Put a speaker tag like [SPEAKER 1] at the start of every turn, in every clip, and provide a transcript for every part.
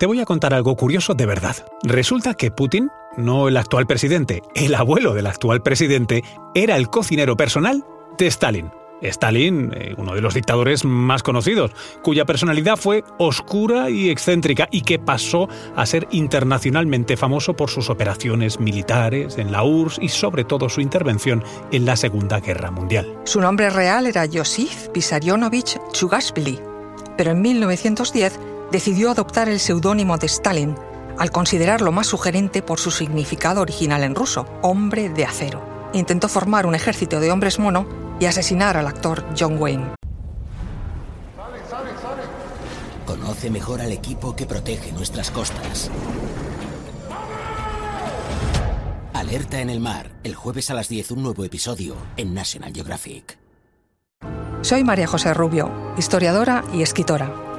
[SPEAKER 1] te voy a contar algo curioso de verdad. Resulta que Putin, no el actual presidente, el abuelo del actual presidente, era el cocinero personal de Stalin. Stalin, eh, uno de los dictadores más conocidos, cuya personalidad fue oscura y excéntrica y que pasó a ser internacionalmente famoso por sus operaciones militares en la URSS y sobre todo su intervención en la Segunda Guerra Mundial.
[SPEAKER 2] Su nombre real era Yosif Pisarionovich Chugashvili, pero en 1910 decidió adoptar el seudónimo de Stalin al considerarlo más sugerente por su significado original en ruso, hombre de acero. Intentó formar un ejército de hombres mono y asesinar al actor John Wayne.
[SPEAKER 3] Conoce mejor al equipo que protege nuestras costas. Alerta en el mar, el jueves a las 10 un nuevo episodio en National Geographic.
[SPEAKER 2] Soy María José Rubio, historiadora y escritora.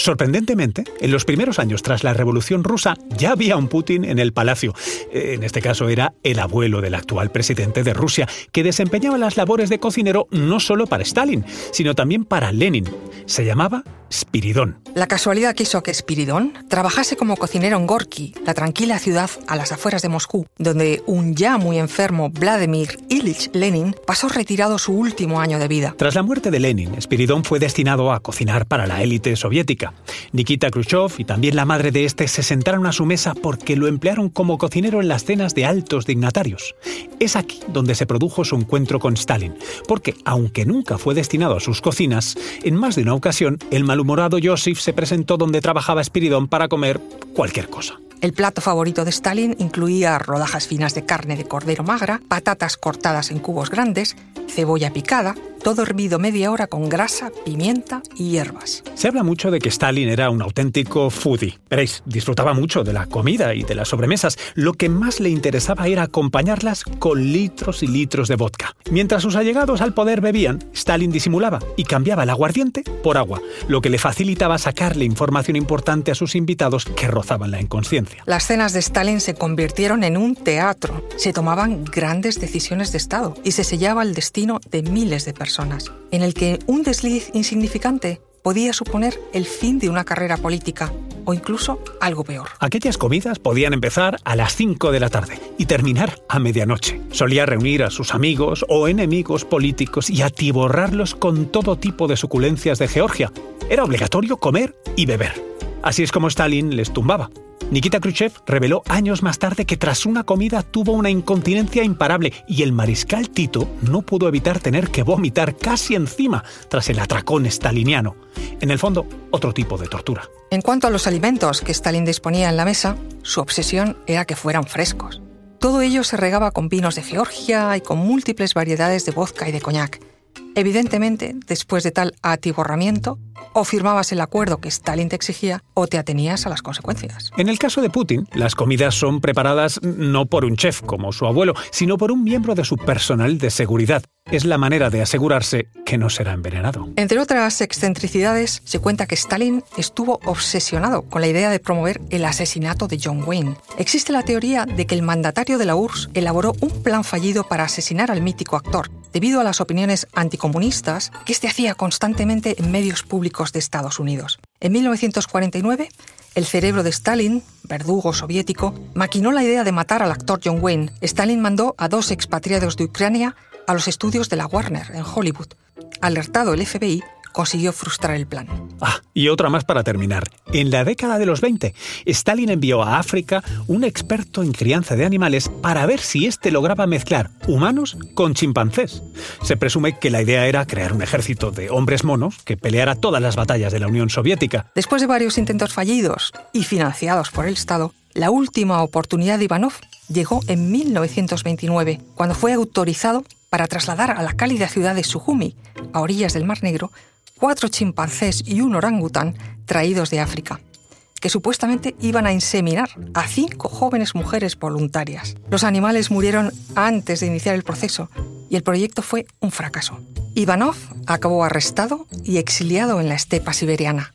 [SPEAKER 1] Sorprendentemente, en los primeros años tras la Revolución Rusa ya había un Putin en el palacio. En este caso era el abuelo del actual presidente de Rusia, que desempeñaba las labores de cocinero no solo para Stalin, sino también para Lenin. Se llamaba Spiridón.
[SPEAKER 2] La casualidad quiso que Spiridón trabajase como cocinero en Gorky, la tranquila ciudad a las afueras de Moscú, donde un ya muy enfermo Vladimir Ilich Lenin pasó retirado su último año de vida.
[SPEAKER 1] Tras la muerte de Lenin, Spiridón fue destinado a cocinar para la élite soviética. Nikita Khrushchev y también la madre de este se sentaron a su mesa porque lo emplearon como cocinero en las cenas de altos dignatarios. Es aquí donde se produjo su encuentro con Stalin, porque aunque nunca fue destinado a sus cocinas, en más de una ocasión el malhumorado Joseph se presentó donde trabajaba Spiridón para comer cualquier cosa.
[SPEAKER 2] El plato favorito de Stalin incluía rodajas finas de carne de cordero magra, patatas cortadas en cubos grandes, cebolla picada, todo hervido media hora con grasa, pimienta y hierbas.
[SPEAKER 1] Se habla mucho de que Stalin era un auténtico foodie. Veréis, disfrutaba mucho de la comida y de las sobremesas. Lo que más le interesaba era acompañarlas con litros y litros de vodka. Mientras sus allegados al poder bebían, Stalin disimulaba y cambiaba el aguardiente por agua, lo que le facilitaba sacarle información importante a sus invitados que rozaban la inconsciencia.
[SPEAKER 2] Las cenas de Stalin se convirtieron en un teatro. Se tomaban grandes decisiones de Estado y se sellaba el destino de miles de personas en el que un desliz insignificante podía suponer el fin de una carrera política o incluso algo peor.
[SPEAKER 1] Aquellas comidas podían empezar a las 5 de la tarde y terminar a medianoche. Solía reunir a sus amigos o enemigos políticos y atiborrarlos con todo tipo de suculencias de Georgia. Era obligatorio comer y beber. Así es como Stalin les tumbaba. Nikita Khrushchev reveló años más tarde que tras una comida tuvo una incontinencia imparable y el mariscal Tito no pudo evitar tener que vomitar casi encima tras el atracón staliniano. En el fondo, otro tipo de tortura.
[SPEAKER 2] En cuanto a los alimentos que Stalin disponía en la mesa, su obsesión era que fueran frescos. Todo ello se regaba con vinos de Georgia y con múltiples variedades de vodka y de coñac. Evidentemente, después de tal atiborramiento, o firmabas el acuerdo que Stalin te exigía o te atenías a las consecuencias.
[SPEAKER 1] En el caso de Putin, las comidas son preparadas no por un chef como su abuelo, sino por un miembro de su personal de seguridad. Es la manera de asegurarse que no será envenenado.
[SPEAKER 2] Entre otras excentricidades, se cuenta que Stalin estuvo obsesionado con la idea de promover el asesinato de John Wayne. Existe la teoría de que el mandatario de la URSS elaboró un plan fallido para asesinar al mítico actor, debido a las opiniones anticomunistas que este hacía constantemente en medios públicos de Estados Unidos. En 1949, el cerebro de Stalin, verdugo soviético, maquinó la idea de matar al actor John Wayne. Stalin mandó a dos expatriados de Ucrania a los estudios de la Warner en Hollywood. Alertado el FBI, consiguió frustrar el plan.
[SPEAKER 1] Ah, y otra más para terminar. En la década de los 20, Stalin envió a África un experto en crianza de animales para ver si éste lograba mezclar humanos con chimpancés. Se presume que la idea era crear un ejército de hombres monos que peleara todas las batallas de la Unión Soviética.
[SPEAKER 2] Después de varios intentos fallidos y financiados por el Estado, la última oportunidad de Ivanov llegó en 1929, cuando fue autorizado para trasladar a la cálida ciudad de Sujumi, a orillas del Mar Negro, cuatro chimpancés y un orangután traídos de África, que supuestamente iban a inseminar a cinco jóvenes mujeres voluntarias. Los animales murieron antes de iniciar el proceso y el proyecto fue un fracaso. Ivanov acabó arrestado y exiliado en la estepa siberiana.